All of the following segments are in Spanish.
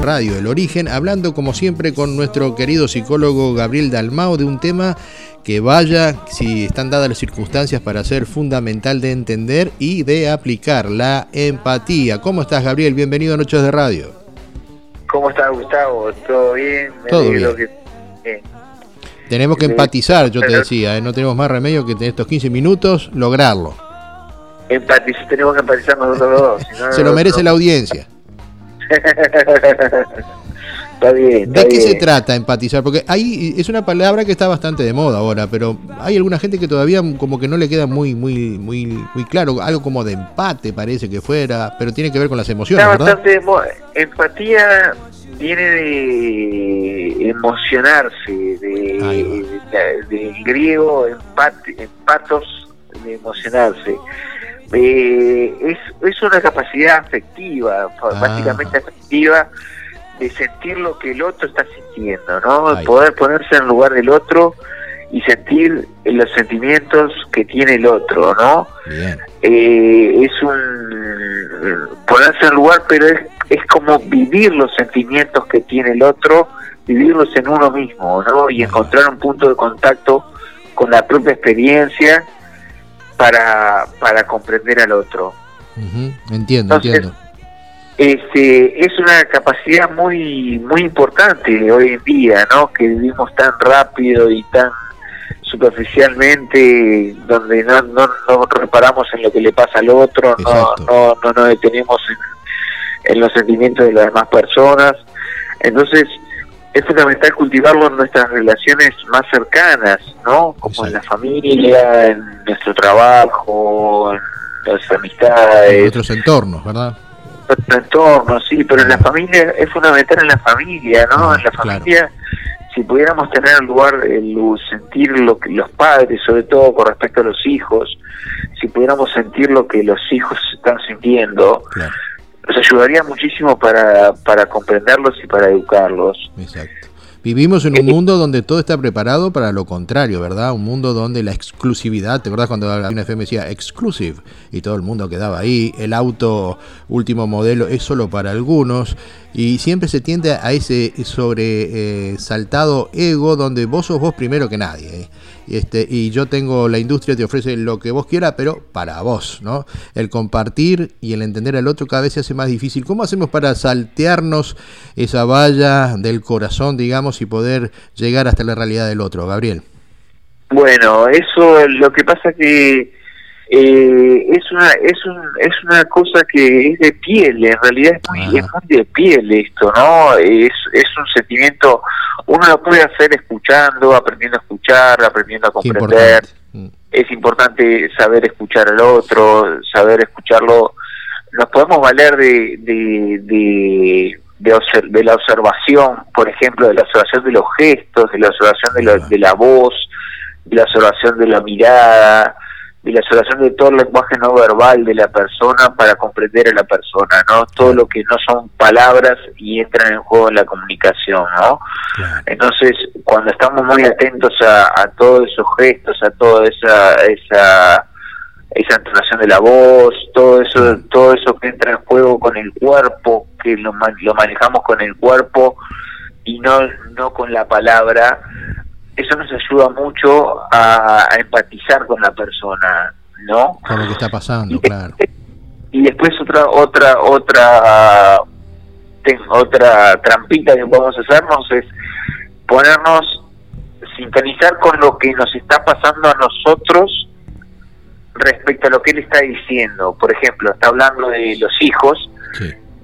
Radio El Origen, hablando como siempre con nuestro querido psicólogo Gabriel Dalmao de un tema que vaya, si están dadas las circunstancias, para ser fundamental de entender y de aplicar la empatía. ¿Cómo estás, Gabriel? Bienvenido a Noches de Radio. ¿Cómo estás, Gustavo? ¿Todo bien? Todo bien. Tenemos que empatizar, yo te decía, ¿eh? no tenemos más remedio que en estos 15 minutos lograrlo. Empatizar, tenemos que empatizar nosotros dos. Se lo merece la audiencia. está bien. ¿De qué se trata empatizar? Porque ahí es una palabra que está bastante de moda ahora, pero hay alguna gente que todavía como que no le queda muy, muy, muy, muy claro, algo como de empate parece que fuera, pero tiene que ver con las emociones, ¿verdad? empatía viene de emocionarse, de, de, griego empate, empatos, de emocionarse. Eh, es, es una capacidad afectiva, ah. básicamente afectiva, de sentir lo que el otro está sintiendo, ¿no? Poder ponerse en lugar del otro y sentir los sentimientos que tiene el otro, ¿no? Eh, es un ponerse en lugar, pero es, es como vivir los sentimientos que tiene el otro, vivirlos en uno mismo, ¿no? Y encontrar un punto de contacto con la propia experiencia para, para comprender al otro. Entiendo, entiendo. Este, es una capacidad muy muy importante hoy en día, ¿no? Que vivimos tan rápido y tan superficialmente, donde no, no, no reparamos en lo que le pasa al otro, no, no, no nos detenemos en, en los sentimientos de las demás personas. Entonces, es fundamental cultivarlo en nuestras relaciones más cercanas, ¿no? Como en la familia, en nuestro trabajo, en las amistades. En nuestros entornos, ¿verdad? En nuestro entorno, sí, pero en la familia es fundamental en la familia, ¿no? Ah, en la familia, si pudiéramos tener en lugar el sentir lo que los padres, sobre todo con respecto a los hijos, si pudiéramos sentir lo que los hijos están sintiendo, nos ayudaría muchísimo para, para comprenderlos y para educarlos. Exacto. Vivimos en un mundo donde todo está preparado para lo contrario, ¿verdad? Un mundo donde la exclusividad, ¿te acuerdas cuando la FM decía exclusive y todo el mundo quedaba ahí? El auto último modelo es solo para algunos y siempre se tiende a ese sobresaltado eh, ego donde vos sos vos primero que nadie. ¿eh? Este, y yo tengo, la industria te ofrece lo que vos quieras, pero para vos, ¿no? El compartir y el entender al otro cada vez se hace más difícil. ¿Cómo hacemos para saltearnos esa valla del corazón, digamos, y poder llegar hasta la realidad del otro, Gabriel? Bueno, eso lo que pasa que eh, es una es un, es una cosa que es de piel en realidad es muy, es muy de piel esto no es es un sentimiento uno lo puede hacer escuchando aprendiendo a escuchar aprendiendo a comprender. mm. es importante saber escuchar al otro saber escucharlo. Nos podemos valer de de, de de, la observación, por ejemplo, de la observación de los gestos, de la observación de, de la voz, de la observación de la mirada, de la observación de todo el lenguaje no verbal de la persona para comprender a la persona, ¿no? Todo lo que no son palabras y entran en juego en la comunicación, ¿no? Entonces, cuando estamos muy atentos a, todos esos gestos, a toda esa esa esa entonación de la voz, todo eso todo eso que entra en juego con el cuerpo, que lo, lo manejamos con el cuerpo y no no con la palabra, eso nos ayuda mucho a, empatizar con la persona, ¿no? Con lo que está pasando, claro. Y después otra otra otra otra trampita que podemos hacernos es ponernos sintonizar con lo que nos está pasando a nosotros respecto a lo que él está diciendo. Por ejemplo, está hablando de los hijos,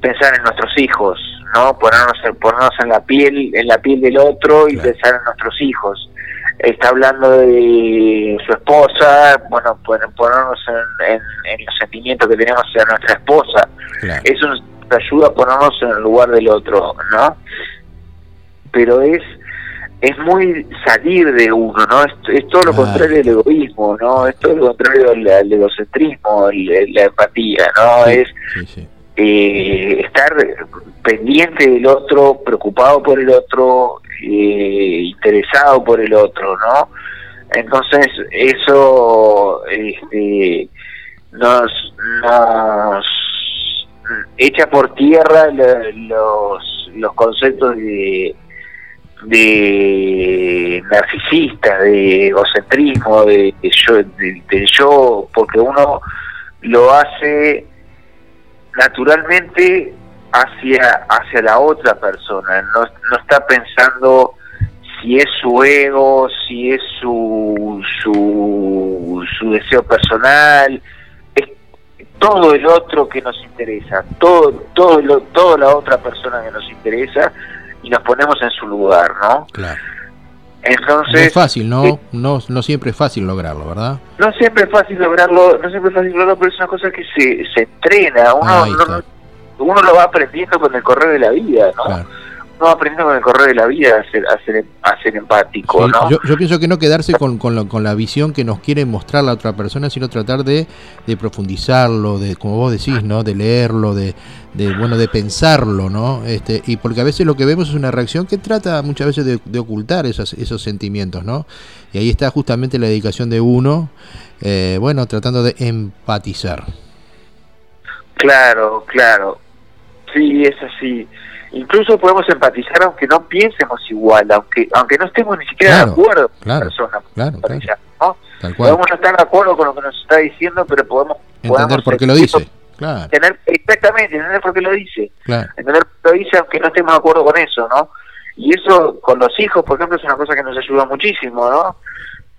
pensar en nuestros hijos, ¿no? Ponernos, ponernos en la piel, en la piel del otro y pensar en nuestros hijos. Está hablando de su esposa, bueno, ponernos en, los sentimientos que tenemos hacia nuestra esposa. Eso nos ayuda a ponernos en el lugar del otro, ¿no? Pero es es muy salir de uno, ¿no? Es, todo lo contrario del egoísmo, ¿no? Es todo lo contrario del, egocentrismo, la empatía, ¿no? es eh, estar pendiente del otro, preocupado por el otro, eh, interesado por el otro, ¿no? Entonces eso este, nos, echa por tierra los, los conceptos de, de narcisista, de egocentrismo, de, yo, de, yo, porque uno lo hace naturalmente hacia hacia la otra persona, no, no está pensando si es su ego, si es su, su, su deseo personal, es todo el otro que nos interesa, todo, todo lo, toda la otra persona que nos interesa y nos ponemos en su lugar, ¿no? Claro. Entonces, no es fácil, ¿no? Eh, no, no siempre es fácil lograrlo, ¿verdad? No siempre es fácil lograrlo, no siempre es fácil lograrlo, pero es una cosa que se, se entrena, uno, uno lo va aprendiendo con el correr de la vida, ¿no? Claro no aprendiendo con el correr de la vida a ser, a ser, a ser empático. ¿no? Yo, yo, pienso que no quedarse con, con, con, la visión que nos quiere mostrar la otra persona, sino tratar de, de profundizarlo, de como vos decís, ¿no? de leerlo, de, de, bueno de pensarlo, ¿no? Este, y porque a veces lo que vemos es una reacción que trata muchas veces de, de ocultar esos, esos sentimientos, ¿no? Y ahí está justamente la dedicación de uno, eh, bueno, tratando de empatizar. Claro, claro. Sí, es así incluso podemos empatizar aunque no piensemos igual, aunque aunque no estemos ni siquiera de acuerdo con la persona. Claro, ¿no? Podemos no estar de acuerdo con lo que nos está diciendo, pero podemos entender por qué lo dice. Claro. Tener, exactamente, entender por qué lo dice. Entender por qué lo dice aunque no estemos de acuerdo con eso, ¿no? Y eso con los hijos, por ejemplo, es una cosa que nos ayuda muchísimo, ¿no?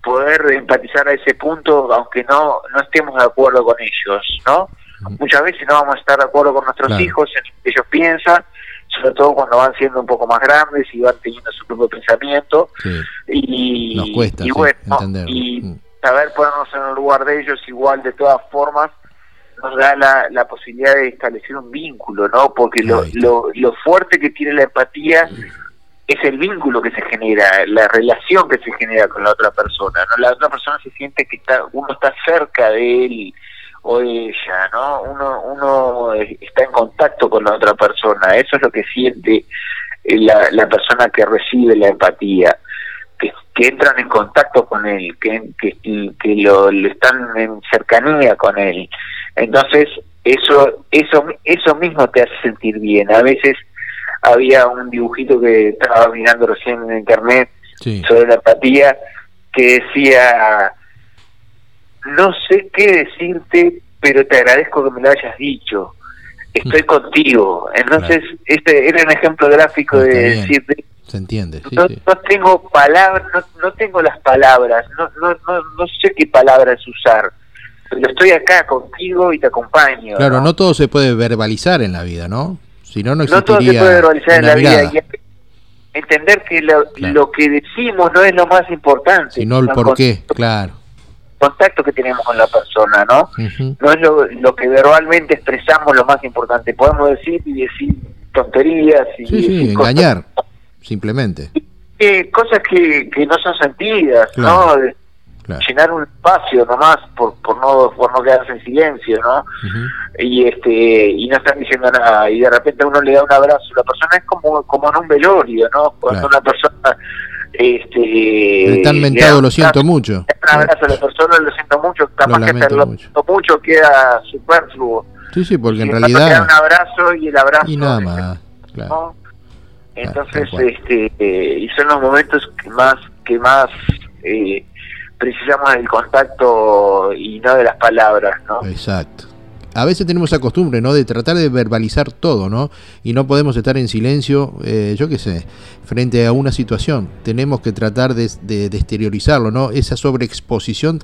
Poder empatizar a ese punto aunque no no estemos de acuerdo con ellos, ¿no? Muchas veces no vamos a estar de acuerdo con nuestros hijos en lo que ellos piensan, sobre todo cuando van siendo un poco más grandes y van teniendo su propio pensamiento. Y, Nos cuesta y y mm. saber ponernos en el lugar de ellos igual de todas formas nos da la, la posibilidad de establecer un vínculo, ¿no? Porque lo, lo, lo fuerte que tiene la empatía es el vínculo que se genera, la relación que se genera con la otra persona, ¿no? La otra persona se siente que está, uno está cerca de él, o ella, ¿no? Uno, uno está en contacto con la otra persona, eso es lo que siente eh, la, la persona que recibe la empatía, que, que entran en contacto con él, que, que, que lo, están en cercanía con él. Entonces, eso, eso, eso mismo te hace sentir bien. A veces había un dibujito que estaba mirando recién en internet sobre la empatía que decía no sé qué decirte, pero te agradezco que me lo hayas dicho. Estoy mm. contigo. Entonces, este era un ejemplo gráfico de decirte. Se entiende. no, tengo palabras, no, tengo las palabras, no, no, no, no sé qué palabras usar. Pero estoy acá contigo y te acompaño. Claro, no, todo se puede verbalizar en la vida, ¿no? Si no, no existiría. No todo se puede verbalizar en la vida. entender que lo, lo, que decimos no es lo más importante. Sino el por qué, claro contacto que tenemos con la persona, ¿no? No es lo, que verbalmente expresamos lo más importante. Podemos decir y decir tonterías y sí, engañar, simplemente. cosas que, que no son sentidas, ¿no? Llenar un espacio nomás por, por no por no quedarse en silencio, ¿no? Y este y no están diciendo nada y de repente uno le da un abrazo, la persona es como como en un velorio, ¿no? Cuando una persona este, tan mentado, lo siento mucho. Un abrazo a la persona, lo siento mucho, capaz lo que lo mucho. mucho queda superfluo. Sí, sí, porque en realidad. Queda un abrazo y el abrazo. Y nada más, claro. Entonces, este, eh, y son los momentos que más, que más eh, precisamos del contacto y no de las palabras, ¿no? Exacto a veces tenemos esa costumbre, ¿no? De tratar de verbalizar todo, ¿no? Y no podemos estar en silencio, eh, yo qué sé, frente a una situación. Tenemos que tratar de, exteriorizarlo, ¿no? Esa sobreexposición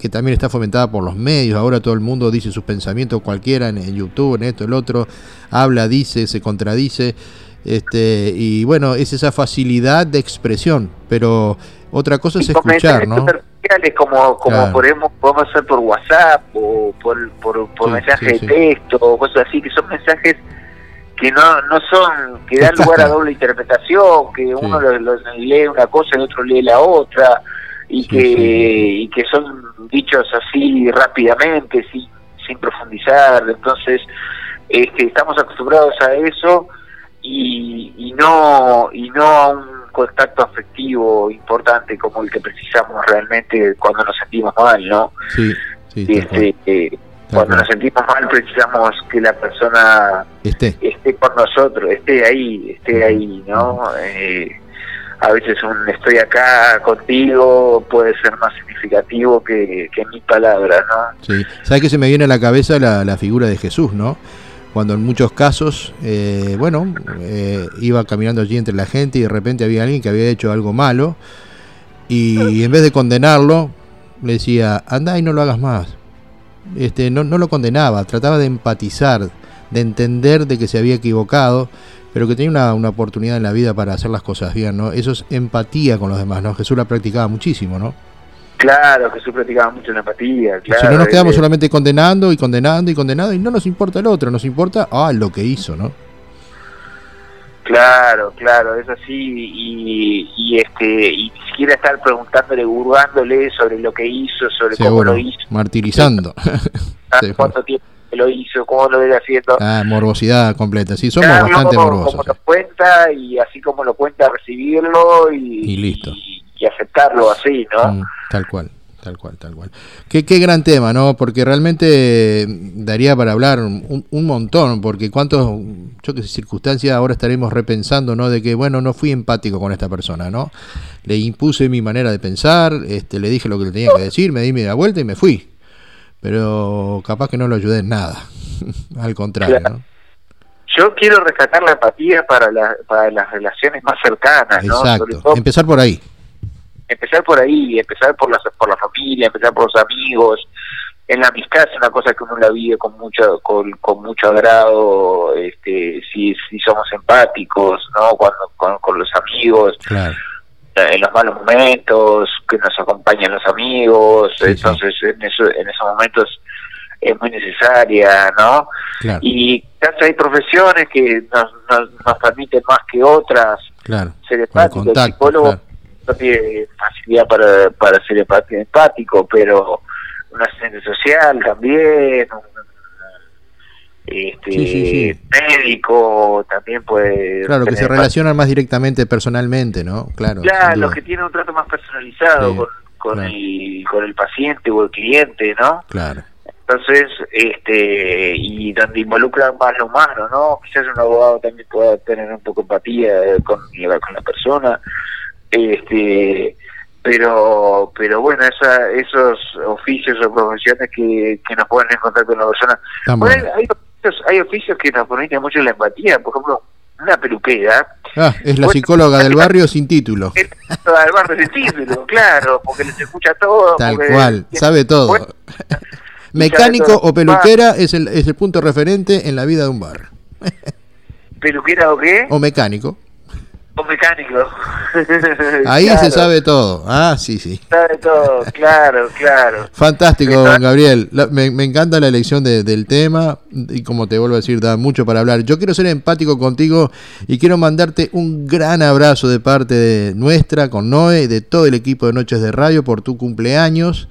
que también está fomentada por los medios. Ahora todo el mundo dice sus pensamientos, cualquiera en, YouTube, en esto, el otro, habla, dice, se contradice. Este, y bueno, es esa facilidad de expresión, pero otra cosa es escuchar, ¿no? como como podemos podemos hacer por WhatsApp o por por, por mensaje de texto o cosas así que son mensajes que no no son que dan lugar a doble interpretación que uno lee una cosa y el otro lee la otra y que y que son dichos así rápidamente sin sin profundizar. Entonces este, estamos acostumbrados a eso y, y no y no a un contacto afectivo importante como el que precisamos realmente cuando nos sentimos mal, ¿no? Sí, sí. Este, Cuando nos sentimos mal precisamos que la persona esté, esté con nosotros, esté ahí, esté ahí, ¿no? Eh, a veces un estoy acá contigo puede ser más significativo que, que mis palabras, ¿no? Sí, ¿sabes que se me viene a la cabeza la, la figura de Jesús, ¿no? Cuando en muchos casos, eh, bueno, eh, iba caminando allí entre la gente y de repente había alguien que había hecho algo malo y en vez de condenarlo, le decía, anda y no lo hagas más este, no, no lo condenaba, trataba de empatizar, de entender de que se había equivocado, pero que tenía una, una, oportunidad en la vida para hacer las cosas bien, ¿no? Eso es empatía con los demás, ¿no? Jesús la practicaba muchísimo, ¿no? Claro, Jesús practicaba mucho la empatía, claro. Si no nos quedamos solamente condenando y condenando y condenando y no nos importa el otro, nos importa ah, lo que hizo, ¿no? Claro, claro, es así y, y este y ni siquiera estar preguntándole, burgándole sobre lo que hizo, sobre cómo lo hizo, martirizando. ¿Cuánto tiempo lo hizo? ¿Cómo lo viene haciendo? Ah, morbosidad completa. Sí, somos bastante como, morbosos. Como lo cuenta y así como lo cuenta recibirlo y, y listo. Y, y aceptarlo así, ¿no? Mm, tal cual. Tal cual, tal cual. Qué, qué gran tema, ¿no? Porque realmente daría para hablar un, un montón, porque cuántos, yo qué sé, circunstancias ahora estaremos repensando, ¿no? De que, bueno, no fui empático con esta persona, ¿no? Le impuse mi manera de pensar, este, le dije lo que le tenía que decir, me di media vuelta y me fui. Pero capaz que no lo ayudé en nada. Al contrario. ¿no? Yo quiero rescatar la empatía para, la, para las relaciones más cercanas, ¿no? Exacto. Empezar por ahí. Empezar por ahí, empezar por la, por la familia, empezar por los amigos. En la amistad es una cosa que uno la vive con mucho con, con mucho agrado, este, si, si somos empáticos, ¿no? Cuando con, con los amigos, Claro. eh, en los malos momentos, que nos acompañan los amigos, Sí, sí. entonces en eso, en esos momentos es muy necesaria, ¿no? Claro. Y quizás hay profesiones que nos, nos, nos permiten más que otras Claro. ser Con el psicólogo claro. No tiene facilidad para, para ser empático, pero un asistente social también, un este, Sí, sí, sí. médico también puede... Claro, que se relacionan más directamente personalmente, ¿no? Claro. Claro, los que tienen un trato más personalizado con, con, claro. el, con el paciente o el cliente, ¿no? Claro. Entonces, este, y donde involucran más lo humano, ¿no? Quizás un abogado también pueda tener un poco de empatía eh, con, con la persona, este, pero, pero bueno, esa, esos oficios o profesiones que, que nos pueden encontrar con la persona. Bueno, hay, oficios, hay oficios que nos permiten mucho la empatía, por ejemplo, una peluquera. Ah, es la Bueno, psicóloga del barrio sin título. Es toda el barrio de título, claro, porque les escucha todo. Tal porque- cual, sabe todo. Bueno, Mecánico sabe todo. o peluquera es el, es el punto referente en la vida de un bar. ¿Peluquera o qué? O mecánico. O mecánico. Ahí Claro, se sabe todo. Ah, sí, sí. Sabe todo, claro, claro. Fantástico, don Gabriel. La- me, me encanta la elección de- del tema y como te vuelvo a decir, da mucho para hablar. Yo quiero ser empático contigo y quiero mandarte un gran abrazo de parte de nuestra, con Noé, y de todo el equipo de Noches de Radio por tu cumpleaños.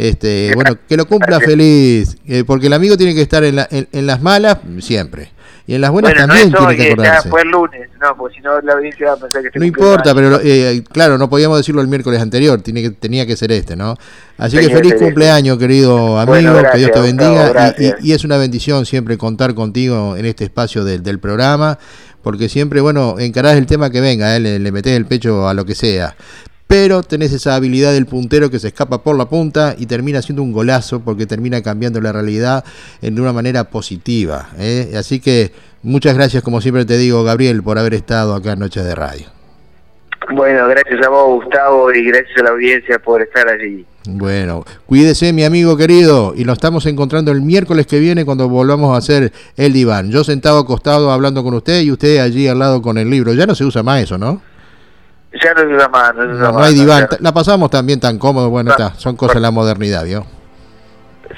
Este, bueno, que lo cumpla Gracias. feliz, eh, porque el amigo tiene que estar en, la- en- en las malas siempre. Y en las buenas Bueno, no también es tiene que acordarse. fue el lunes, no, porque si no la audiencia va a pensar que No importa, pero eh, claro, no podíamos decirlo el miércoles anterior, tiene que, tenía que ser este, ¿no? Así que feliz que ser cumpleaños, querido amigo, Bueno, que Dios te bendiga. y- gracias. y, y es una bendición siempre contar contigo en este espacio del, del programa, porque siempre, bueno, encarás el tema que venga, eh, le, le metés el pecho a lo que sea. Pero tenés esa habilidad del puntero que se escapa por la punta y termina siendo un golazo porque termina cambiando la realidad en de una manera positiva. ¿eh? Así que muchas gracias, como siempre te digo, Gabriel, por haber estado acá en Noches de Radio. Bueno, gracias a vos, Gustavo, y gracias a la audiencia por estar allí. Bueno, cuídese mi amigo querido y nos estamos encontrando el miércoles que viene cuando volvamos a hacer el diván. Yo sentado acostado hablando con usted y usted allí al lado con el libro. Ya no se usa más eso, ¿no? Ya no usa más, no hay diván. ya. La pasamos también tan cómodo. Bueno, No. está, son cosas de la modernidad, ¿vio?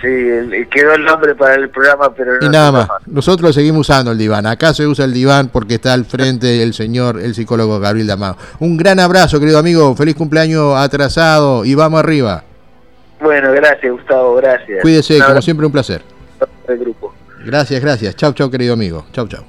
Sí, el- quedó el nombre para el programa, pero no Y nada más. Nosotros seguimos usando el diván. Acá se usa el diván porque está al frente el señor, el psicólogo Gabriel Damao. Un gran abrazo, querido amigo. Feliz cumpleaños atrasado y vamos arriba. Bueno, gracias, Gustavo, gracias. Cuídese, como siempre, un placer. al grupo. Gracias, gracias. Chau, chau, querido amigo. Chau, chau.